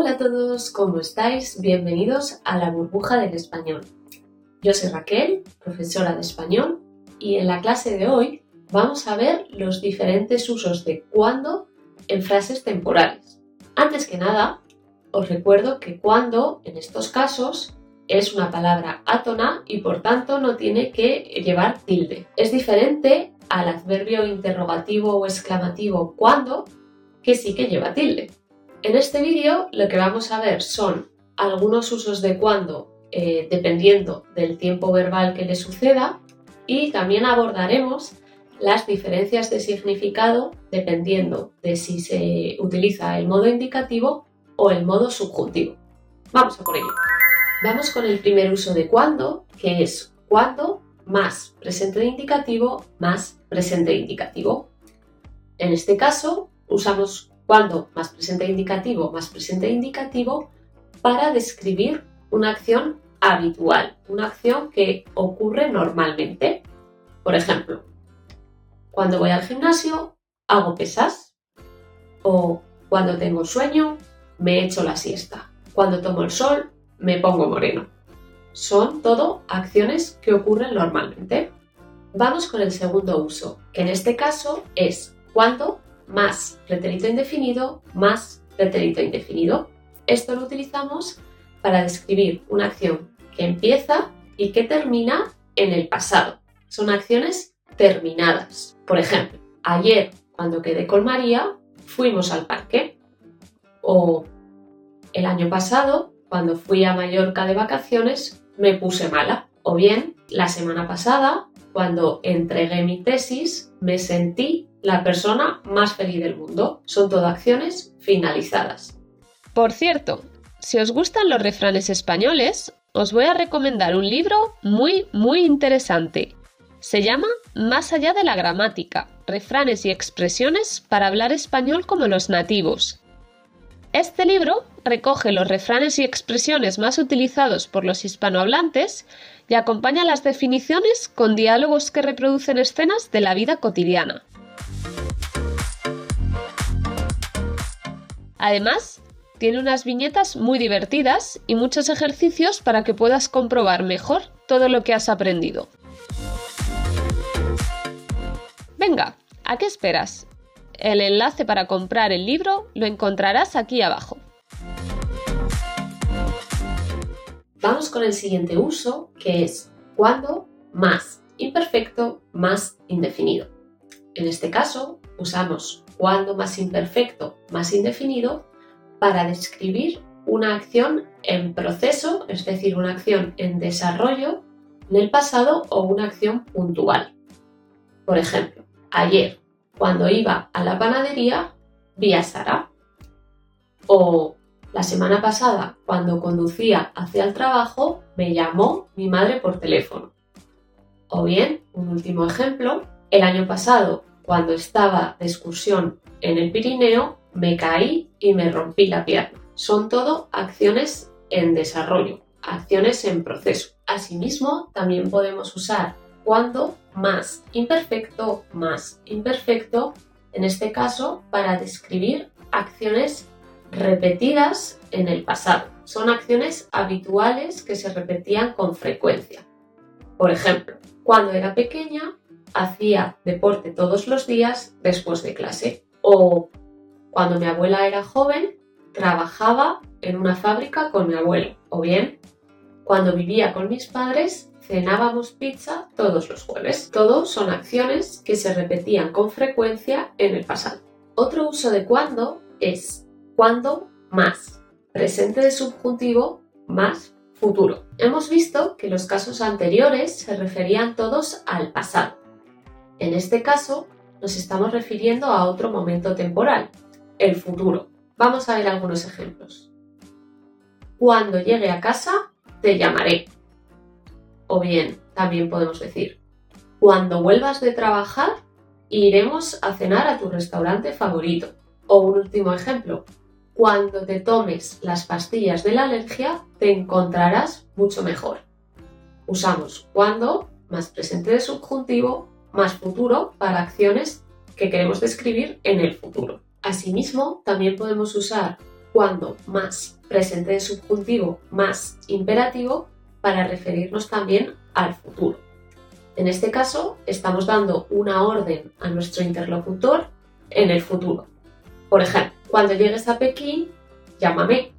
Hola a todos, ¿cómo estáis? Bienvenidos a la burbuja del español. Yo soy Raquel, profesora de español, y en la clase de hoy vamos a ver los diferentes usos de cuando en frases temporales. Antes que nada, os recuerdo que cuando en estos casos es una palabra átona y por tanto no tiene que llevar tilde. Es diferente al adverbio interrogativo o exclamativo cuando, que sí que lleva tilde. En este vídeo lo que vamos a ver son algunos usos de cuando eh, dependiendo del tiempo verbal que le suceda y también abordaremos las diferencias de significado dependiendo de si se utiliza el modo indicativo o el modo subjuntivo. Vamos a por ello. Vamos con el primer uso de cuando, que es cuando más presente indicativo más presente indicativo. En este caso usamos cuando más presente indicativo más presente indicativo para describir una acción habitual, una acción que ocurre normalmente. Por ejemplo, cuando voy al gimnasio hago pesas o cuando tengo sueño me echo la siesta. Cuando tomo el sol me pongo moreno. Son todo acciones que ocurren normalmente. Vamos con el segundo uso, que en este caso es cuando más pretérito indefinido más pretérito indefinido. Esto lo utilizamos para describir una acción que empieza y que termina en el pasado. Son acciones terminadas. Por ejemplo, ayer cuando quedé con María fuimos al parque. O el año pasado, cuando fui a Mallorca de vacaciones, me puse mala. O bien, la semana pasada, cuando entregué mi tesis, me sentí la persona más feliz del mundo. Son todo acciones finalizadas. Por cierto, si os gustan los refranes españoles, os voy a recomendar un libro muy, muy interesante. Se llama Más allá de la gramática, refranes y expresiones para hablar español como los nativos. Este libro recoge los refranes y expresiones más utilizados por los hispanohablantes y acompaña las definiciones con diálogos que reproducen escenas de la vida cotidiana. Además, tiene unas viñetas muy divertidas y muchos ejercicios para que puedas comprobar mejor todo lo que has aprendido. Venga, ¿a qué esperas? El enlace para comprar el libro lo encontrarás aquí abajo. Vamos con el siguiente uso, que es cuando más imperfecto más indefinido. En este caso, usamos cuando más imperfecto más indefinido para describir una acción en proceso, es decir, una acción en desarrollo en el pasado o una acción puntual. Por ejemplo, ayer, cuando iba a la panadería, vi a Sara. O la semana pasada, cuando conducía hacia el trabajo, me llamó mi madre por teléfono. O bien, un último ejemplo, el año pasado, cuando estaba de excursión en el Pirineo, me caí y me rompí la pierna. Son todo acciones en desarrollo, acciones en proceso. Asimismo, también podemos usar cuando más imperfecto más imperfecto, en este caso, para describir acciones repetidas en el pasado. Son acciones habituales que se repetían con frecuencia. Por ejemplo, cuando era pequeña hacía deporte todos los días después de clase. O cuando mi abuela era joven, trabajaba en una fábrica con mi abuelo. O bien, cuando vivía con mis padres, cenábamos pizza todos los jueves. Todos son acciones que se repetían con frecuencia en el pasado. Otro uso de cuando es cuando más. Presente de subjuntivo más futuro. Hemos visto que los casos anteriores se referían todos al pasado. En este caso, nos estamos refiriendo a otro momento temporal, el futuro. Vamos a ver algunos ejemplos. Cuando llegue a casa, te llamaré. O bien, también podemos decir, cuando vuelvas de trabajar, iremos a cenar a tu restaurante favorito. O un último ejemplo, cuando te tomes las pastillas de la alergia, te encontrarás mucho mejor. Usamos cuando más presente de subjuntivo más futuro para acciones que queremos describir en el futuro. Asimismo, también podemos usar cuando más presente de subjuntivo más imperativo para referirnos también al futuro. En este caso, estamos dando una orden a nuestro interlocutor en el futuro. Por ejemplo, cuando llegues a Pekín, llámame.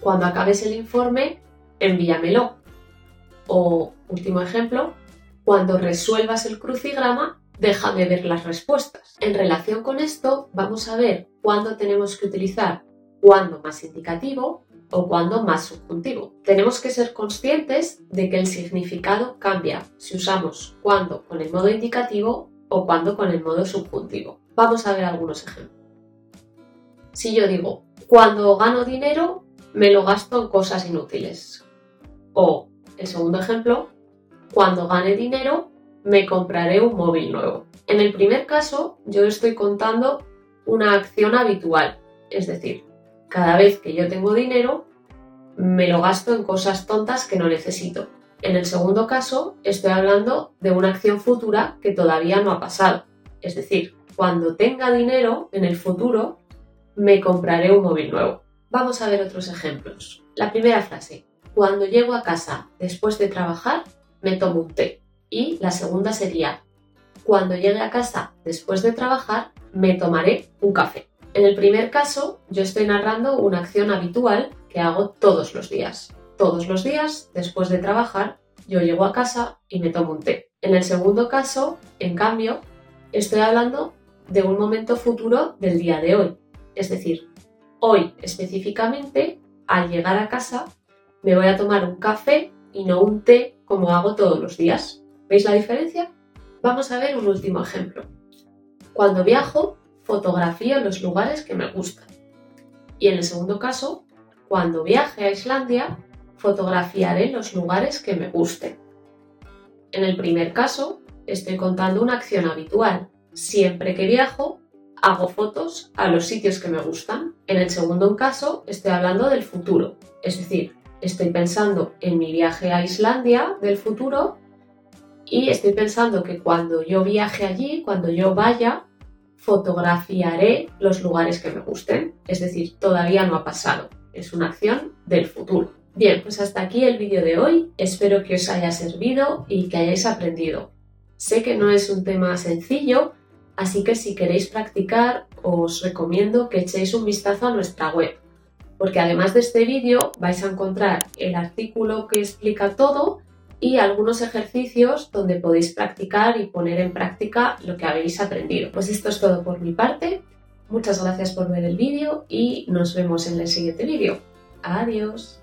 Cuando acabes el informe, envíamelo. O, último ejemplo, cuando resuelvas el crucigrama, déjame ver las respuestas. En relación con esto, vamos a ver cuándo tenemos que utilizar cuándo más indicativo o cuándo más subjuntivo. Tenemos que ser conscientes de que el significado cambia si usamos cuándo con el modo indicativo o cuándo con el modo subjuntivo. Vamos a ver algunos ejemplos. Si yo digo, cuando gano dinero, me lo gasto en cosas inútiles. O, el segundo ejemplo, cuando gane dinero, me compraré un móvil nuevo. En el primer caso, yo estoy contando una acción habitual, es decir, cada vez que yo tengo dinero, me lo gasto en cosas tontas que no necesito. En el segundo caso, estoy hablando de una acción futura que todavía no ha pasado. Es decir, cuando tenga dinero en el futuro, me compraré un móvil nuevo. Vamos a ver otros ejemplos. La primera frase, cuando llego a casa después de trabajar, me tomo un té. Y la segunda sería, cuando llegue a casa después de trabajar, me tomaré un café. En el primer caso, yo estoy narrando una acción habitual que hago todos los días. Todos los días, después de trabajar, yo llego a casa y me tomo un té. En el segundo caso, en cambio, estoy hablando de un momento futuro del día de hoy. Es decir, hoy específicamente, al llegar a casa, me voy a tomar un café y no un té como hago todos los días. ¿Veis la diferencia? Vamos a ver un último ejemplo. Cuando viajo, fotografío los lugares que me gustan. Y en el segundo caso, cuando viaje a Islandia, fotografiaré los lugares que me gusten. En el primer caso, estoy contando una acción habitual. Siempre que viajo, hago fotos a los sitios que me gustan. En el segundo caso, estoy hablando del futuro. Es decir, estoy pensando en mi viaje a Islandia del futuro y estoy pensando que cuando yo viaje allí, cuando yo vaya, fotografiaré los lugares que me gusten. Es decir, todavía no ha pasado. Es una acción del futuro. Bien, pues hasta aquí el vídeo de hoy. Espero que os haya servido y que hayáis aprendido. Sé que no es un tema sencillo, así que si queréis practicar os recomiendo que echéis un vistazo a nuestra web, porque además de este vídeo vais a encontrar el artículo que explica todo y algunos ejercicios donde podéis practicar y poner en práctica lo que habéis aprendido. Pues esto es todo por mi parte. Muchas gracias por ver el vídeo y nos vemos en el siguiente vídeo. Adiós.